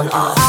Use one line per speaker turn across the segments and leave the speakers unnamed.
on us.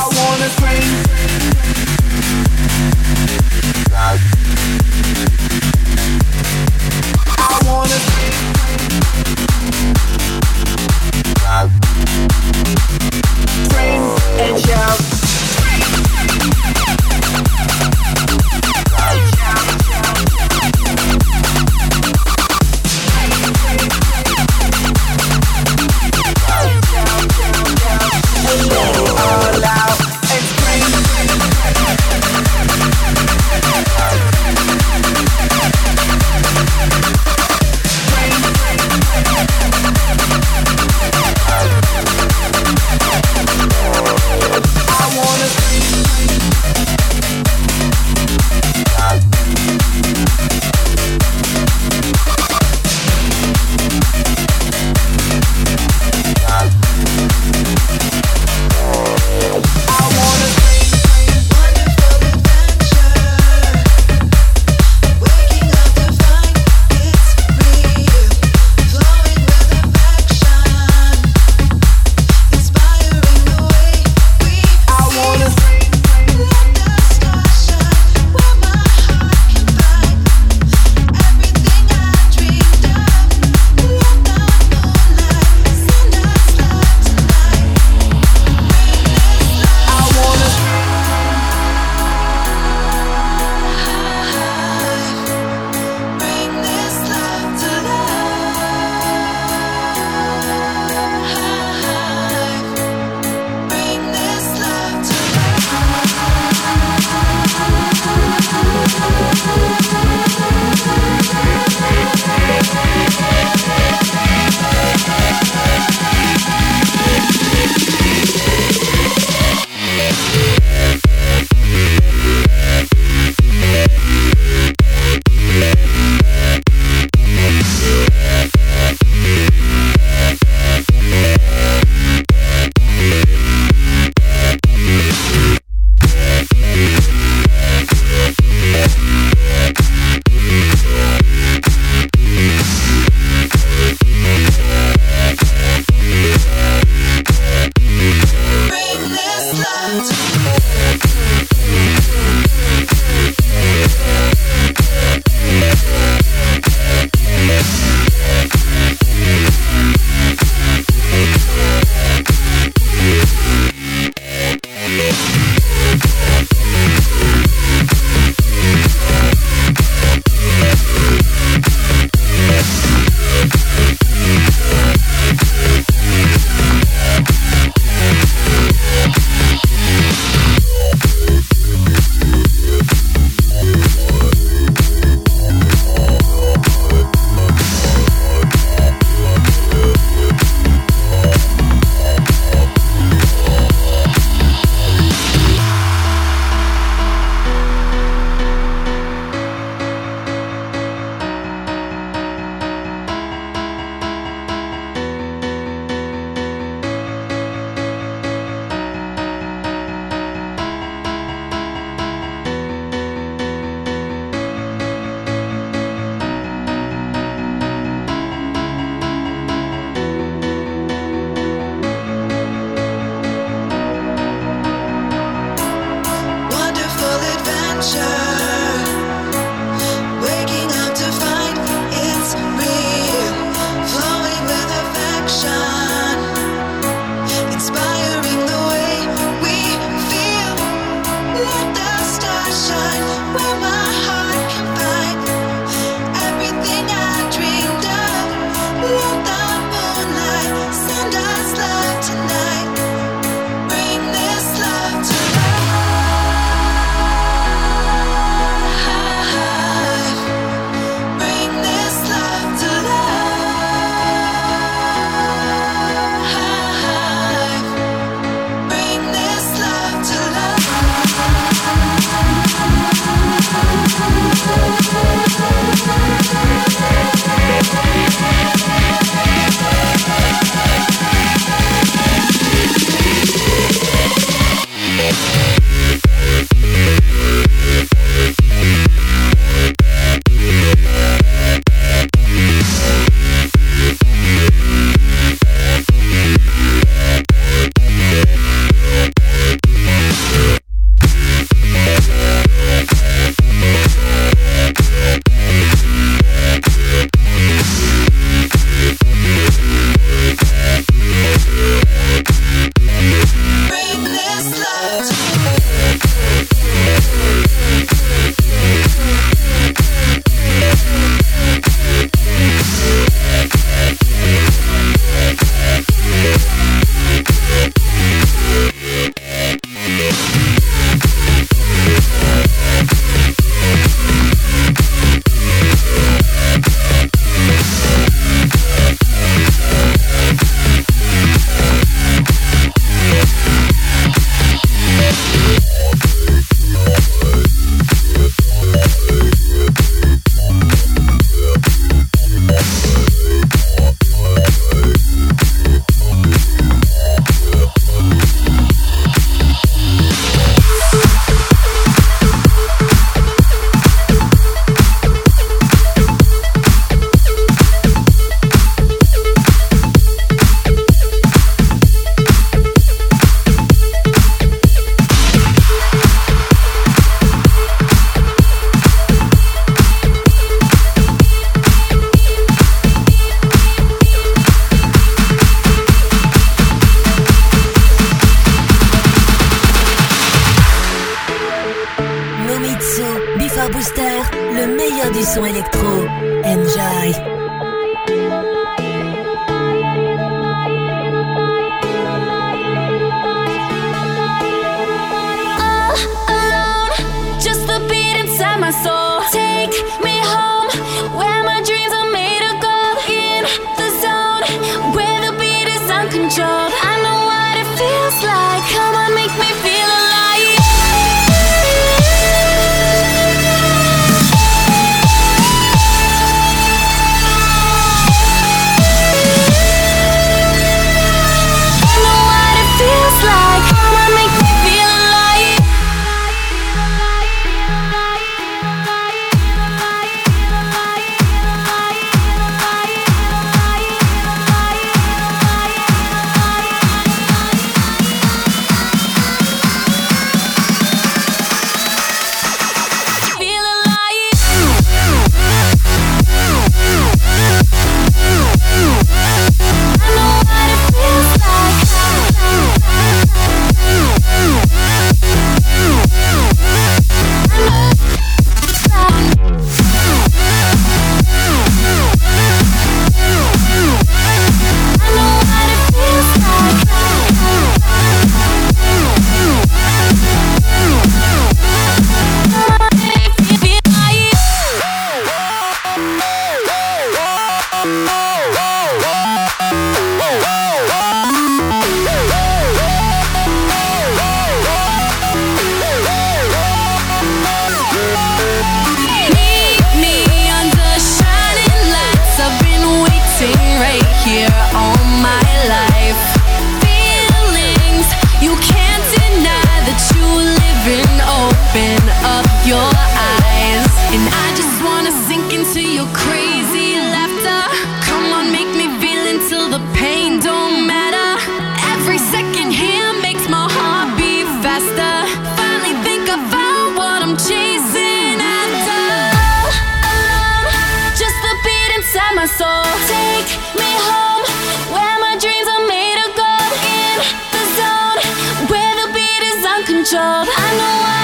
I
know what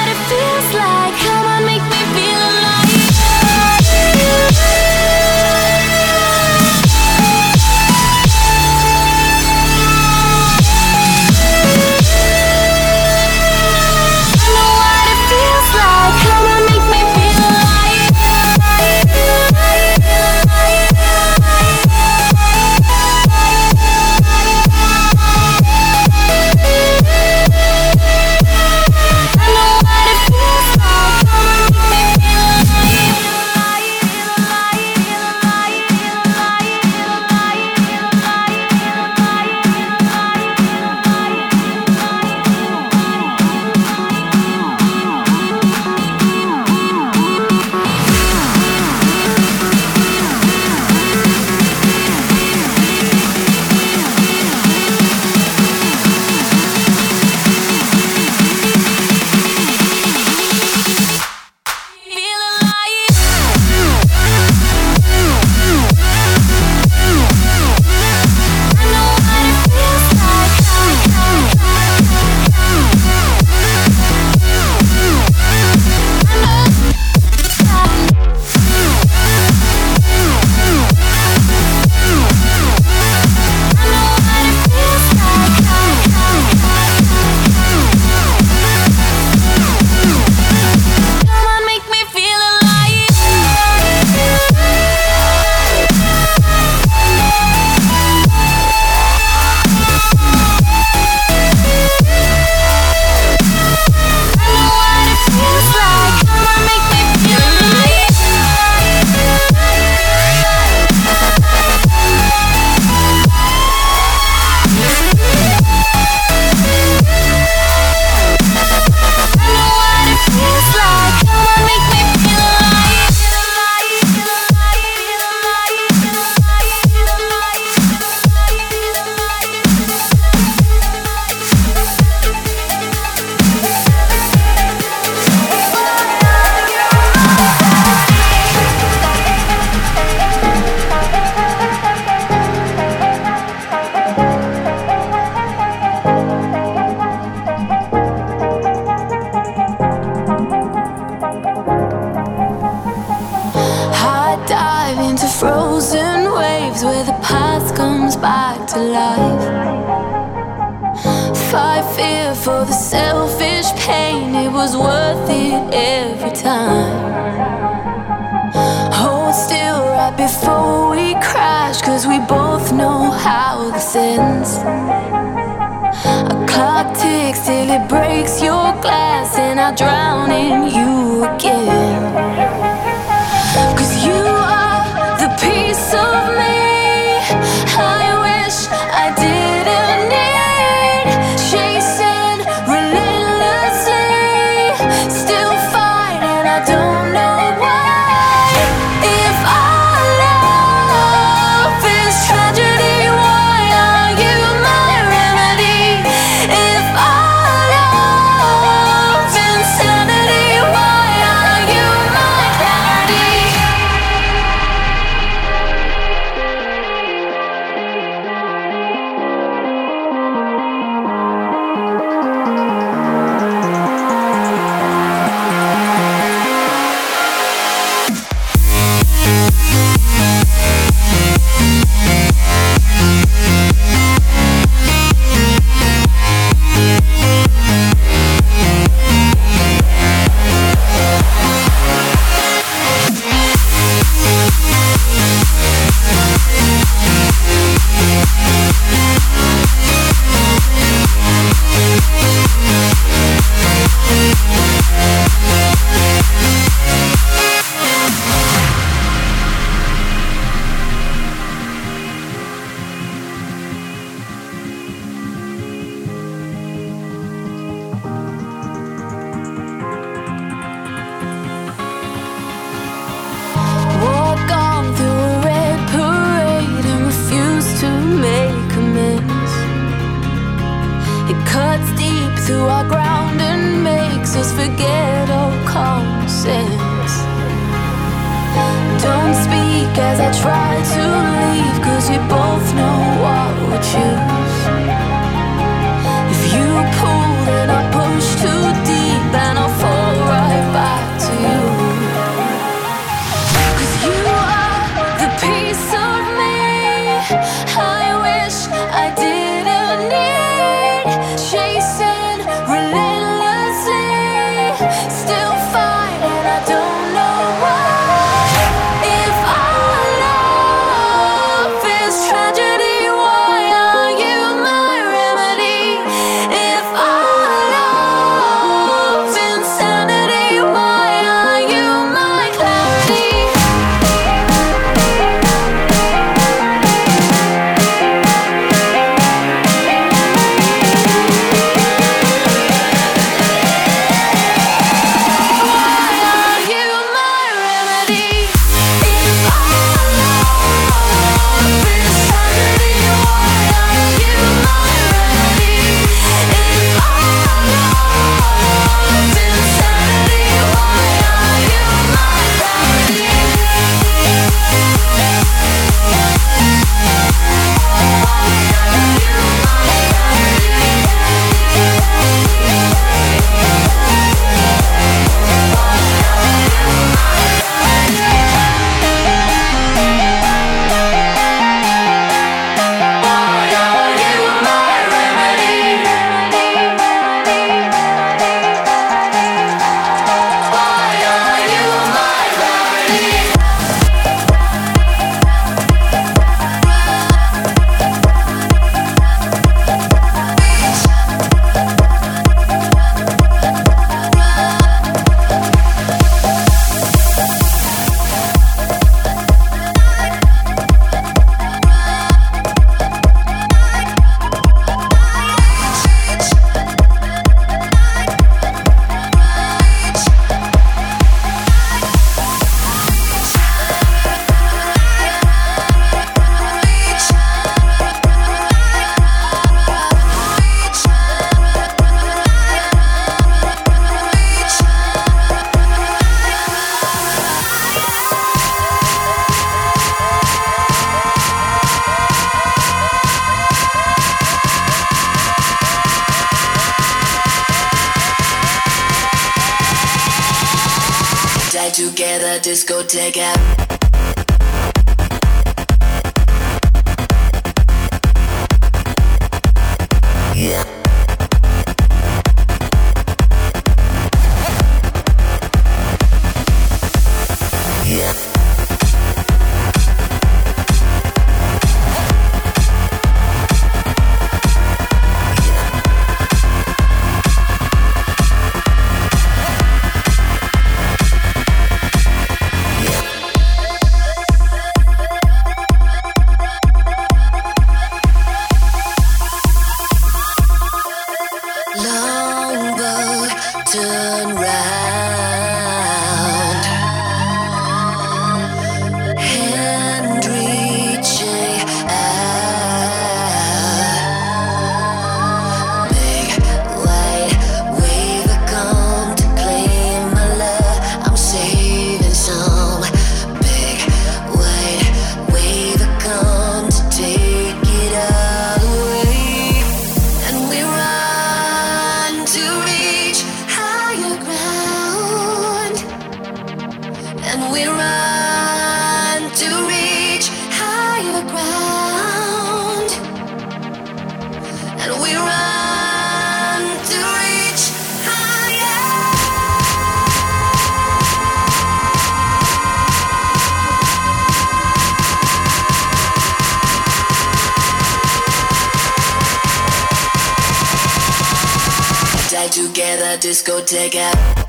Discotheque.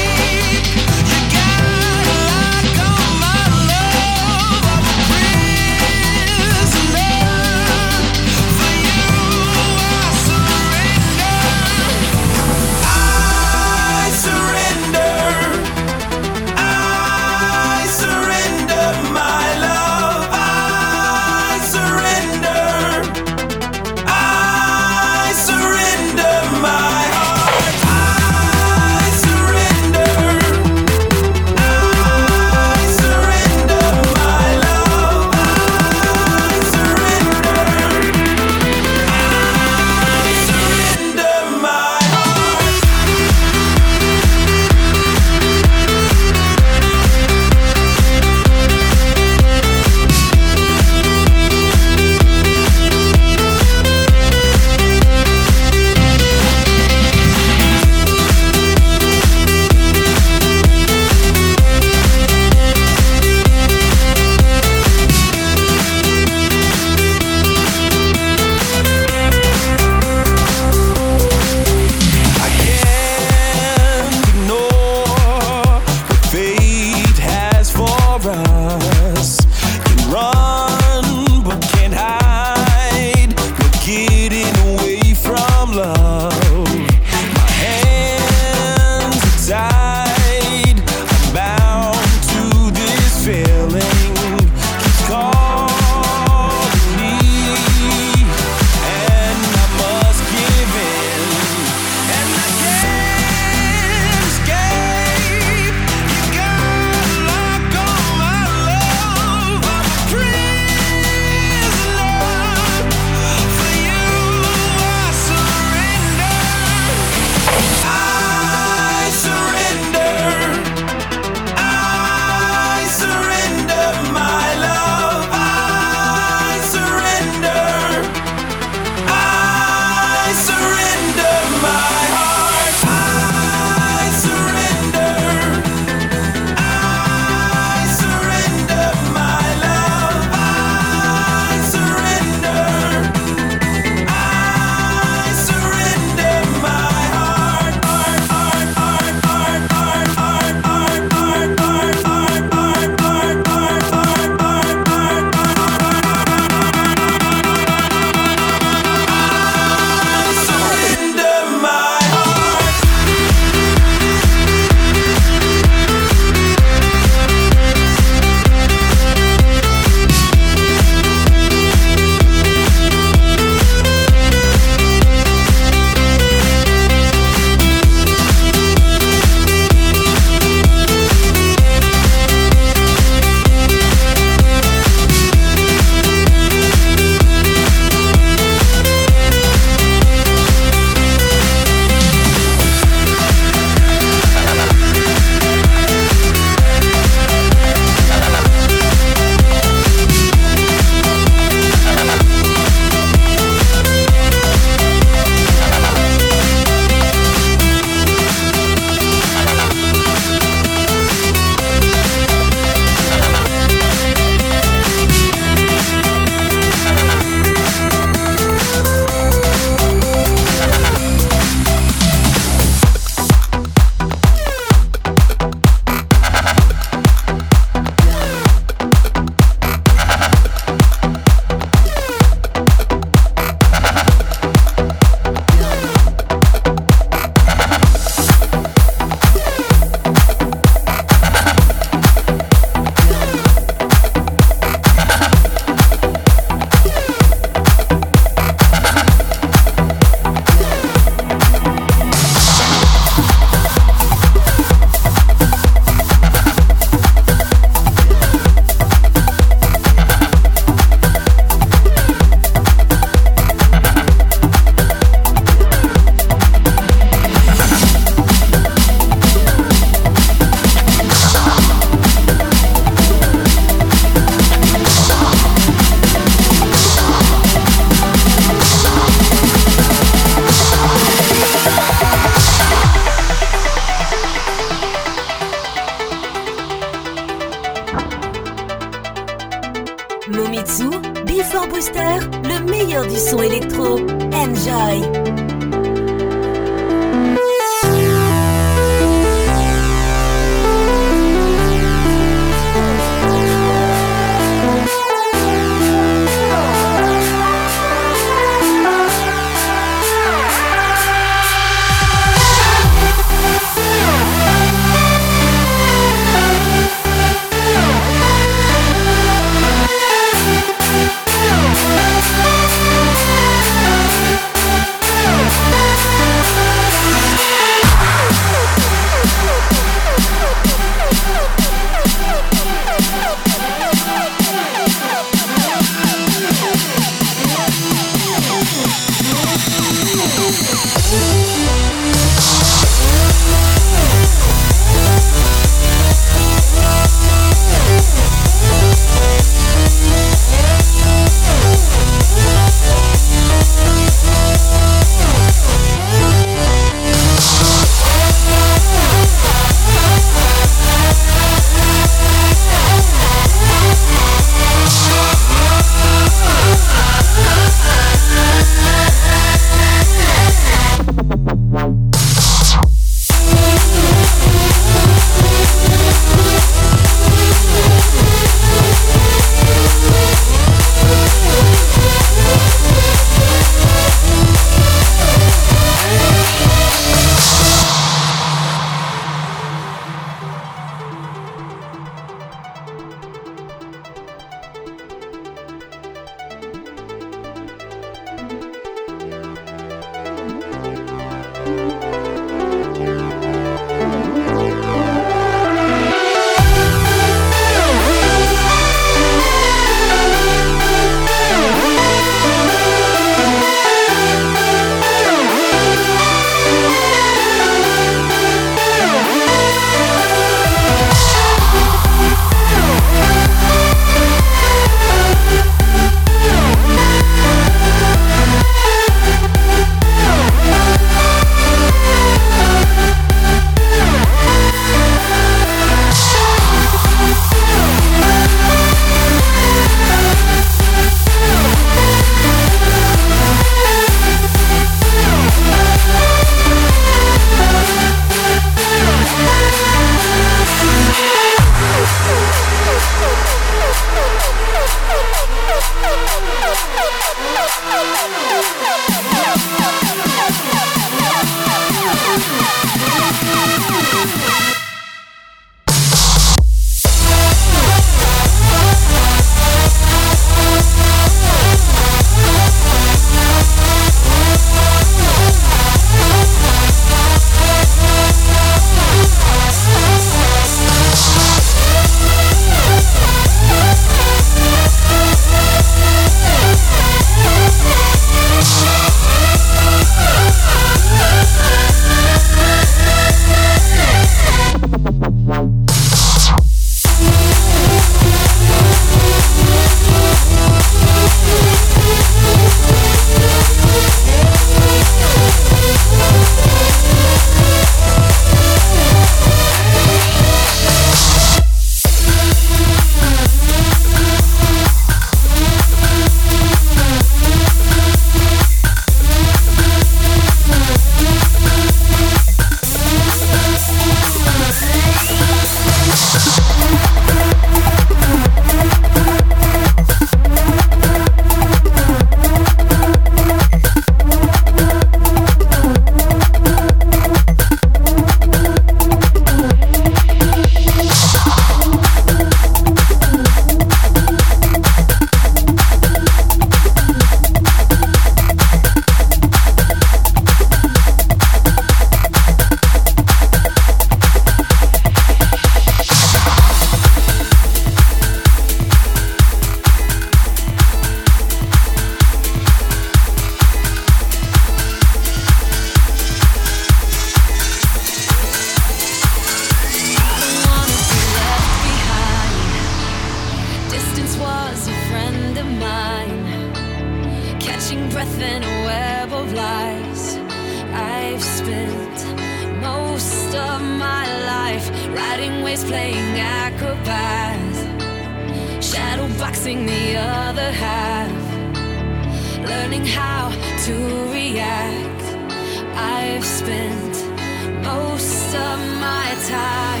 Time.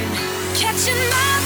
Catching my